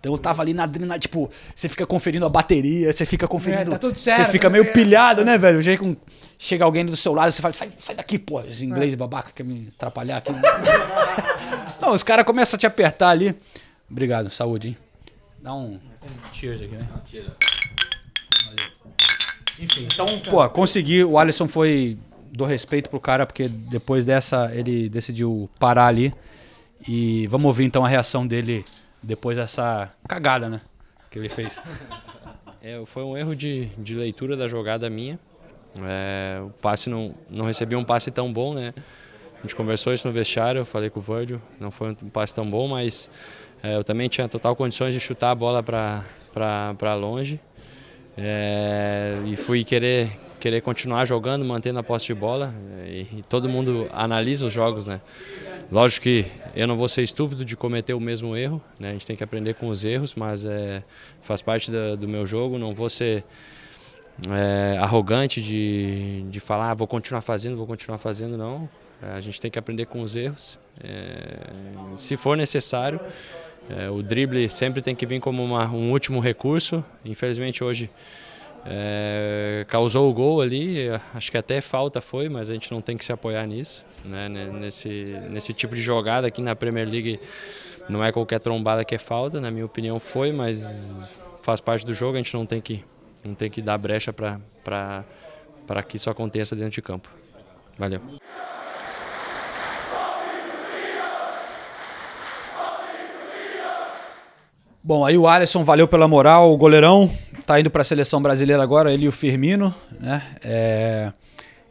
Então eu tava ali na adrenalina, tipo, você fica conferindo a bateria, você fica conferindo. É, tá tudo certo, Você fica tá meio pilhado, né, velho? O jeito com. Chega alguém do seu lado, você fala, sai, sai daqui, pô, esse inglês babaca quer me atrapalhar aqui. Não, os caras começam a te apertar ali. Obrigado, saúde, hein? Dá um cheers aqui, né? Enfim, então, pô, consegui. O Alisson foi. Dou respeito pro cara, porque depois dessa ele decidiu parar ali. E vamos ouvir então a reação dele depois dessa cagada, né? Que ele fez. É, foi um erro de, de leitura da jogada minha. É, o passe não, não recebi um passe tão bom, né? A gente conversou isso no vestiário, eu falei com o Virgil, não foi um passe tão bom, mas é, eu também tinha total condições de chutar a bola para longe. É, e fui querer, querer continuar jogando, mantendo a posse de bola. E, e todo mundo analisa os jogos, né? Lógico que eu não vou ser estúpido de cometer o mesmo erro, né? A gente tem que aprender com os erros, mas é, faz parte da, do meu jogo. Não vou ser é, arrogante de, de falar, ah, vou continuar fazendo, vou continuar fazendo, não. É, a gente tem que aprender com os erros. É, se for necessário, é, o drible sempre tem que vir como uma, um último recurso. Infelizmente hoje é, causou o gol ali, acho que até falta foi, mas a gente não tem que se apoiar nisso. Né? Nesse, nesse tipo de jogada aqui na Premier League não é qualquer trombada que é falta, na minha opinião foi, mas faz parte do jogo, a gente não tem que, não tem que dar brecha para que isso aconteça dentro de campo. Valeu. Bom, aí o Alisson valeu pela moral, o goleirão tá indo para a seleção brasileira agora, ele e o Firmino, né? É...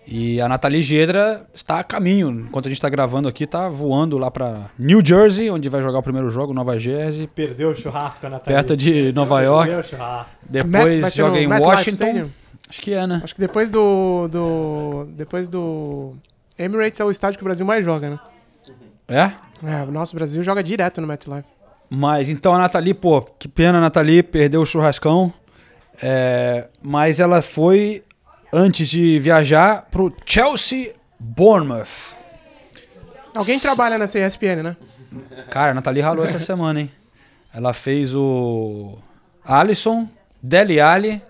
E a Nathalie Gedra está a caminho. Enquanto a gente está gravando aqui, tá voando lá para New Jersey, onde vai jogar o primeiro jogo, Nova Jersey. Perdeu o churrasco, a Nathalie. Perto de Nova York. Perdeu o churrasco. Depois Matt- joga em Life Washington. Acho que é, né? Acho que depois do, do. Depois do. Emirates é o estádio que o Brasil mais joga, né? É? É, o nosso Brasil joga direto no MetLife. Mas então a Nathalie, pô, que pena a Nathalie, perdeu o churrascão. É, mas ela foi, antes de viajar, pro Chelsea Bournemouth. Alguém trabalha nessa ESPN, né? Cara, a Nathalie ralou essa semana, hein? Ela fez o Alisson, Dele Alli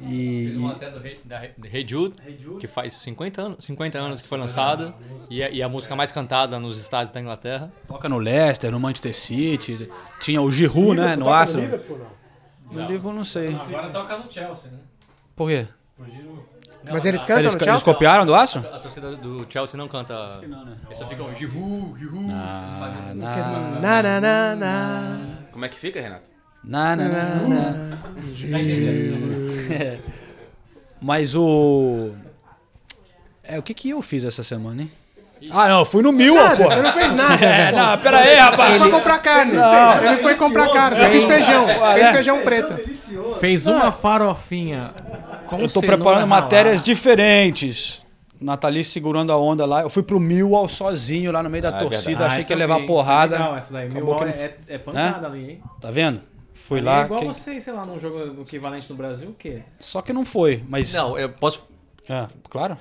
e, Fez um até do da Jude, que faz 50 anos, 50 anos que foi lançado, e é, e é a música mais cantada nos estádios da Inglaterra. toca no Leicester, no Manchester City. Tinha o Giroud, né? No Arsenal. No Liverpool, não sei. Agora toca no Chelsea, né? Por quê? Mas eles cantam Eles, no eles Chelsea? copiaram do Arsenal? A torcida do Chelsea não canta. Eles só ficam Giroud, Giroud. Na, Na, na, na, na. Como é que fica, Renato? na, na, na, na. É. Mas o. É, o que que eu fiz essa semana, hein? Ah, não, fui no Mil, pô. você não fez nada. É, não, pera aí, rapaz. Ele foi comprar carne. Ele foi comprar carne. Eu fiz feijão. Fez feijão preto. Fez uma farofinha com Eu tô preparando matérias diferentes. Nathalie segurando a onda lá. Eu fui pro Millwall sozinho lá no meio da Ah, é torcida. verdade. Achei essa que ia levar vi. porrada. Legal, essa daí. Millwall que não- é, é pancada ali, hein? Tá vendo? Fui Ali lá. É igual quem- você, sei lá, num jogo equivalente no Brasil, o quê? Só que não foi, mas. Não, eu posso. É, claro.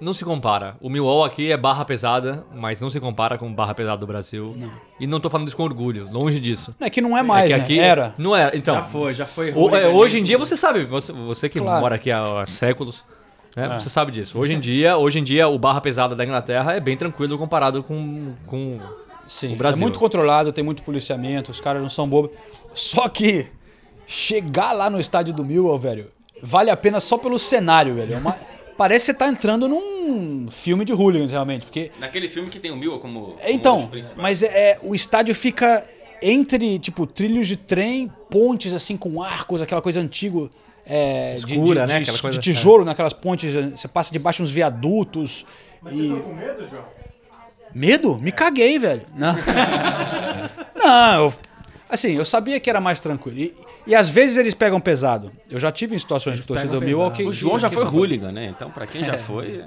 Não se compara. O Millwall aqui é barra pesada, mas não se compara com barra pesada do Brasil. E não tô falando isso com orgulho, longe disso. É que não é mais, é que né? aqui Era. Não é. Então, já foi, já foi. O- é, hooliganismo. hoje em dia você sabe, você, você que Claro. mora aqui há, há séculos, né, É. você sabe disso. Hoje em dia, hoje em dia o barra pesada da Inglaterra é bem tranquilo comparado com, com Sim, o Brasil. é muito controlado, tem muito policiamento, os caras não são bobos. Só que chegar lá no estádio do Millwall, velho, vale a pena só pelo cenário, velho. É uma- Parece que você tá entrando num filme de hooligans, realmente, porque Naquele filme que tem o Mil como. como É, Então, mas é, é- o estádio fica entre, tipo, trilhos de trem, pontes assim com arcos, aquela coisa antiga. É, de- Escura, de, né? de- Aquela de coisa- tijolo naquelas pontes, você passa debaixo uns viadutos. Mas e... você ficou com medo, João? Medo? Me caguei, velho. Não, Não eu, assim, eu sabia que era mais tranquilo. E, e às vezes eles pegam pesado. Eu já tive em situações de torcida do que... O João já foi hooligan, né? Então, pra quem já foi.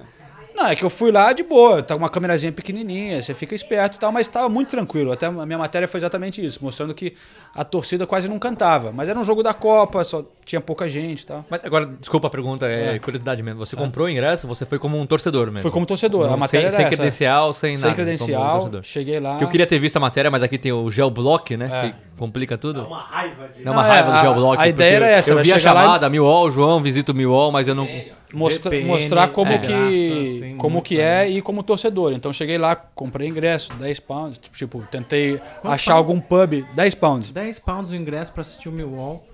não, é que eu fui lá de boa, tá com uma câmerazinha pequenininha, você fica esperto e tal, mas tava muito tranquilo. Até a minha matéria foi exatamente isso, mostrando que a torcida quase não cantava. Mas era um jogo da Copa, só tinha pouca gente e tal. Mas agora, desculpa a pergunta, é, curiosidade mesmo. Você comprou o ingresso, você foi como um torcedor mesmo? Foi como torcedor, a Não, matéria sem, sem credencial, sem, Sem nada. como credencial, torcedor. cheguei lá. Que eu queria ter visto a matéria, mas aqui tem o geoblock, né? É. Que complica tudo. Uma raiva de. Dá uma é, raiva a- do geoblock. a ideia era essa, Eu vi a lá e- chamada, Millwall, João, visita o Millwall, mas eu não, mostra- VPN, mostrar como é, que, graça, como que é e como torcedor. Então cheguei lá, comprei ingresso, 10 pounds. Tipo, tentei Quantos achar pounds? algum pub, 10 pounds. 10 pounds o ingresso pra assistir o Millwall,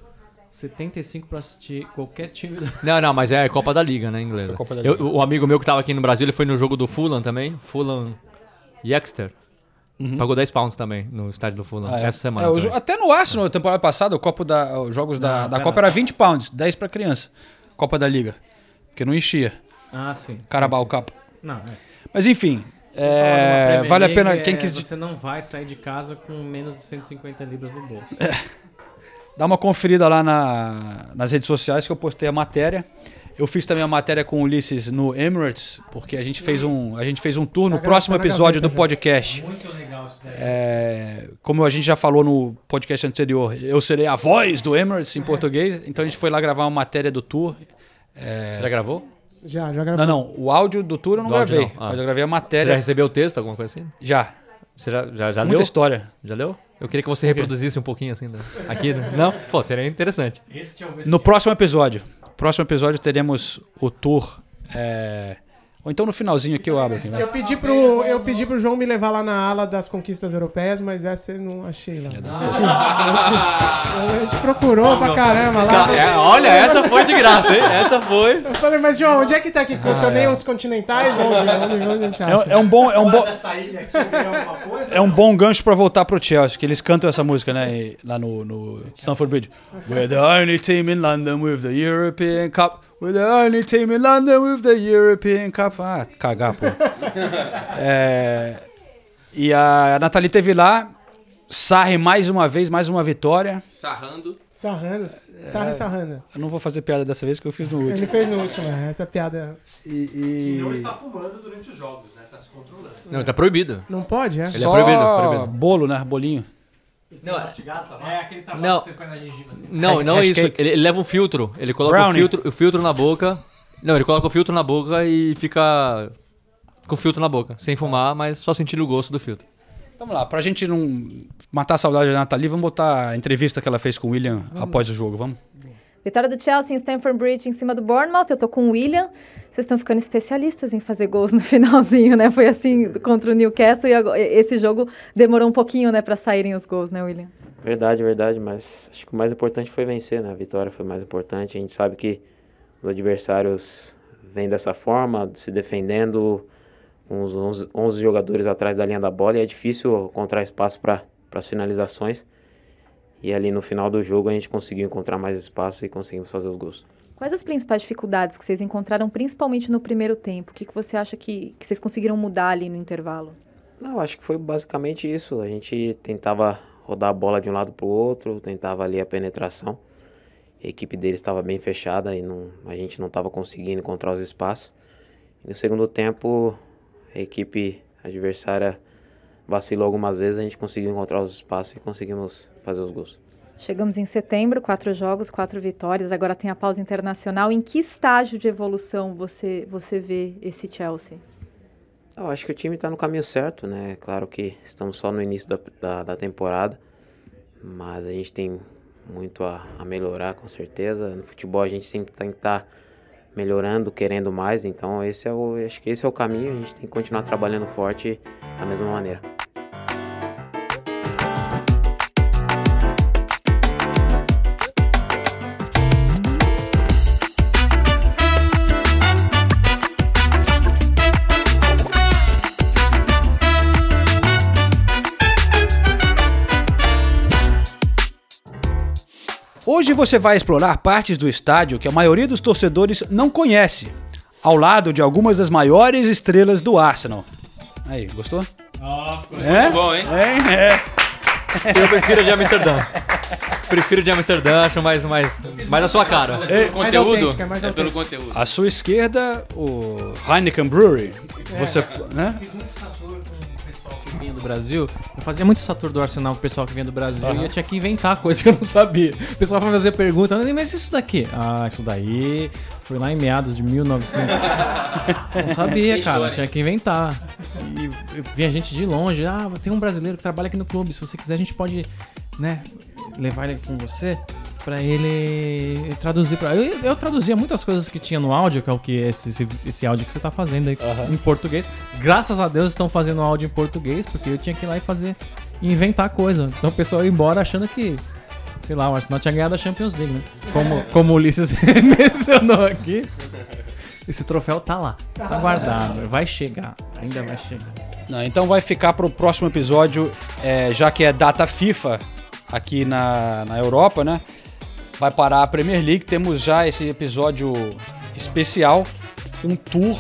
75 pra assistir qualquer time da... Não, não, mas é Copa da Liga, né, inglesa. Copa da Eu- Liga. o amigo meu que tava aqui no Brasil, ele foi no jogo do Fulham também. Fulham e Exeter. Pagou 10 pounds também no estádio do Fulham. Uhum. Ah, é. Essa semana. É, o também. jo- até no Arsenal, na temporada passada, o copo da, os jogos da, Não, da. Copa era 20 pounds, 10 pra criança. Copa da Liga. Porque não enchia. Ah, sim. Carabao Cup. Não, é. Mas enfim, é, vale a pena. é, Quem quis Você não vai sair de casa com menos de 150 libras no bolso. Dá uma conferida lá na- nas redes sociais que eu postei a matéria. Eu fiz também a matéria com o Ulisses no Emirates, porque a gente fez um, a gente fez um tour no Tá próximo na episódio do podcast. Muito legal isso daí. É, como a gente já falou no podcast anterior, eu serei a voz do Emirates em português, então a gente foi lá gravar uma matéria do tour. Você já gravou? Já, já gravou. Não, não, o áudio do tour eu não Do áudio gravei, não, ah. mas eu gravei a Você matéria. já recebeu o texto, alguma coisa assim? Já. Você já, já, já Muita leu? história. Já leu? Eu queria que você reproduzisse um pouquinho assim, né? aqui. né? Não? Pô, seria interessante. Este é o No próximo episódio. Próximo episódio teremos o tour. é, Ou então no finalzinho aqui eu abro. Aqui, né? Eu pedi, pro, eu pedi pro João me levar lá na ala das conquistas europeias, mas essa eu não achei lá. A gente, a gente- a gente procurou pra caramba lá. É, olha, essa foi de graça, hein? Essa foi. Eu falei, mas João, onde é que tá aqui? Com torneios continentais? Onde, onde, onde a gente acha? É, é um bom, é um bom, é um bom gancho pra voltar pro Chelsea, que eles cantam essa música, né? Lá no, no Stamford Bridge. We're the only team in London with the European Cup. We're the only team in London with the European Cup. Ah, cagar, pô. É, e a Nathalie teve lá. Sarre mais uma vez, mais uma vitória. Sarrando. Sarranda. Sarra e Sarranda. Eu não vou fazer piada dessa vez que eu fiz no último. Ele fez no último, é, essa piada. E, e- Não está fumando durante os jogos, né? Está se controlando. Não, tá proibido. Não pode, é? Ele é Só proibido, proibido. bolo, né? Bolinho. Não, É aquele tabaco Não. que você põe na gengiva assim. Não, não é isso. Ele, ele leva um filtro. Ele coloca o filtro, o filtro na boca. Não, ele coloca o filtro na boca e fica com o filtro na boca. Sem fumar, mas só sentindo o gosto do filtro. Vamos lá, pra gente não matar a saudade da Nathalie, vamos botar a entrevista que ela fez com o William após o jogo, vamos? Vitória do Chelsea em Stamford Bridge em cima do Bournemouth. Eu tô com o William. Vocês estão ficando especialistas em fazer gols no finalzinho, né? Foi assim contra o Newcastle e esse jogo demorou um pouquinho, né, para saírem os gols, né, William? Verdade, verdade, mas acho que o mais importante foi vencer, né? A vitória foi mais importante. A gente sabe que os adversários vêm dessa forma, se defendendo, uns 11, 11 jogadores atrás da linha da bola, e é difícil encontrar espaço para as finalizações. E ali no final do jogo a gente conseguiu encontrar mais espaço e conseguimos fazer os gols. Quais as principais dificuldades que vocês encontraram, principalmente no primeiro tempo? O que, que você acha que, que vocês conseguiram mudar ali no intervalo? Não, acho que foi basicamente isso. A gente tentava rodar a bola de um lado para o outro, tentava ali a penetração. A equipe deles estava bem fechada e não, a gente não estava conseguindo encontrar os espaços. E no segundo tempo, a equipe adversária vacilou algumas vezes, a gente conseguiu encontrar os espaços e conseguimos fazer os gols. Chegamos em setembro, quatro jogos, quatro vitórias, agora tem a pausa internacional. Em que estágio de evolução você, você vê esse Chelsea? Eu acho que o time está no caminho certo, né? Claro que estamos só no início da, da, da temporada, mas a gente tem muito a, a melhorar, com certeza. No futebol a gente sempre tem que estar melhorando, querendo mais, então esse é o, acho que esse é o caminho. A gente tem que continuar trabalhando forte da mesma maneira. Hoje você vai explorar partes do estádio que a maioria dos torcedores não conhece, ao lado de algumas das maiores estrelas do Arsenal. Aí, gostou? É? Muito bom, hein? É, é. Eu prefiro de Amsterdã. Prefiro de Amsterdã, acho mais, mais, mais a sua cara. É pelo conteúdo? autêntica, mais é pelo conteúdo. À sua esquerda, o Heineken Brewery. Você, né? Do Brasil. Eu fazia muito satur do Arsenal com o pessoal que vinha do Brasil e eu tinha que inventar coisa que eu não sabia. O pessoal foi fazer pergunta, mas isso daqui? Ah, isso daí foi lá em meados de 1900. não sabia, cara, tinha que inventar. E vinha gente de longe, ah, tem um brasileiro que trabalha aqui no clube, se você quiser a gente pode, né, levar ele com você. Pra ele traduzir pra. Eu, eu traduzia muitas coisas que tinha no áudio, que é o que esse, esse, esse áudio que você tá fazendo aí em português. Graças a Deus estão fazendo áudio em português, porque eu tinha que ir lá e fazer. inventar coisa. Então o pessoal ia embora achando que. Sei lá, o Arsenal tinha ganhado a Champions League, né? Como, como o Ulisses mencionou aqui. Esse troféu tá lá. Está guardado. Vai chegar. Ainda vai chegar. Não, então vai ficar pro próximo episódio, é, já que é data FIFA aqui na, na Europa, né? Vai parar a Premier League. Temos já esse episódio especial, um tour.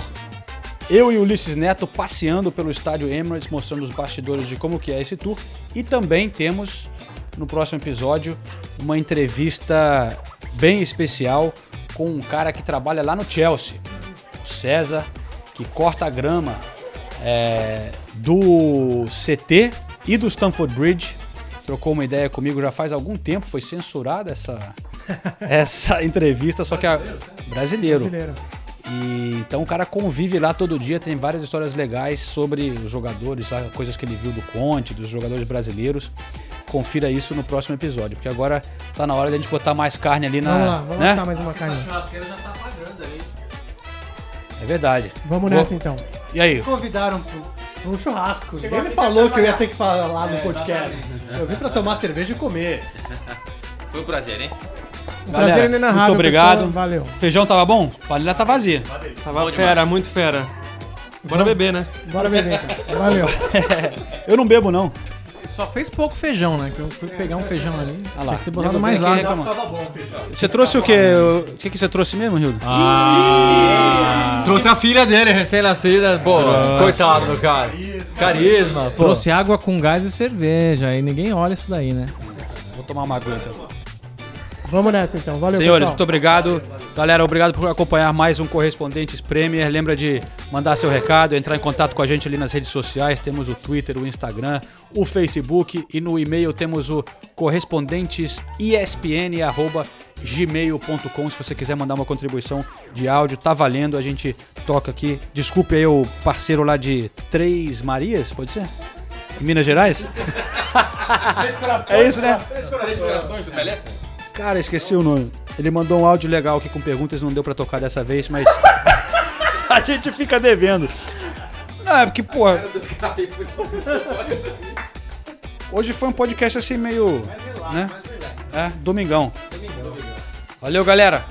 Eu e Ulisses Neto passeando pelo estádio Emirates, mostrando os bastidores de como que é esse tour. E também temos no próximo episódio uma entrevista bem especial com um cara que trabalha lá no Chelsea, o César, que corta a grama é, do CT e do Stamford Bridge. Trocou uma ideia comigo já faz algum tempo, foi censurada essa, essa entrevista, só que a brasileiro. Brasileiro. E então o cara convive lá todo dia, tem várias histórias legais sobre os jogadores, sabe? coisas que ele viu do Conte, dos jogadores brasileiros. Confira isso no próximo episódio, porque agora tá na hora de a gente botar mais carne ali na. Vamos lá, vamos né? lançar mais uma carne. tá. É verdade. Vamos nessa então. E aí? Convidaram pro, um churrasco. Chegou Ninguém me falou que eu ia ter que falar lá no É, podcast. Eu vim pra tomar cerveja e comer. Foi um prazer, hein? Um prazer inenarrável, muito obrigado. pessoal. Valeu. Feijão tava bom? A panela tá vazia. Tava Bom fera, demais. muito fera. Bora beber, né? Bora beber, cara. Valeu. Eu não bebo, não. Só fez pouco feijão, né? Que eu fui pegar um feijão ali. Ah lá. Tinha que ter botado mais água. reclamar. Tava bom, feijão. Você trouxe o quê? O que, que você trouxe mesmo, Hildo? Ah. Trouxe a filha dele, recém-nascida. Pô, coitado do cara. Carisma, pô. Trouxe água com gás e cerveja. Aí ninguém olha isso daí, né? Vou tomar uma aguenta. Vamos nessa então. Valeu, Senhores, pessoal. muito obrigado. Galera, obrigado por acompanhar mais um Correspondentes Premier. Lembra de mandar seu recado, entrar em contato com a gente ali nas redes sociais. Temos o Twitter, o Instagram, o Facebook e no e-mail temos o correspondentesespn@gmail.com. Se você quiser mandar uma contribuição de áudio, tá valendo. A gente toca aqui. Desculpe aí o parceiro lá de Três Marias, pode ser? Minas Gerais? É isso, né? Cara, esqueci o nome. Ele mandou um áudio legal aqui com perguntas, não deu pra tocar dessa vez, mas a gente fica devendo. Não, é porque, pô, hoje foi um podcast assim meio, né? É, domingão. Valeu, galera.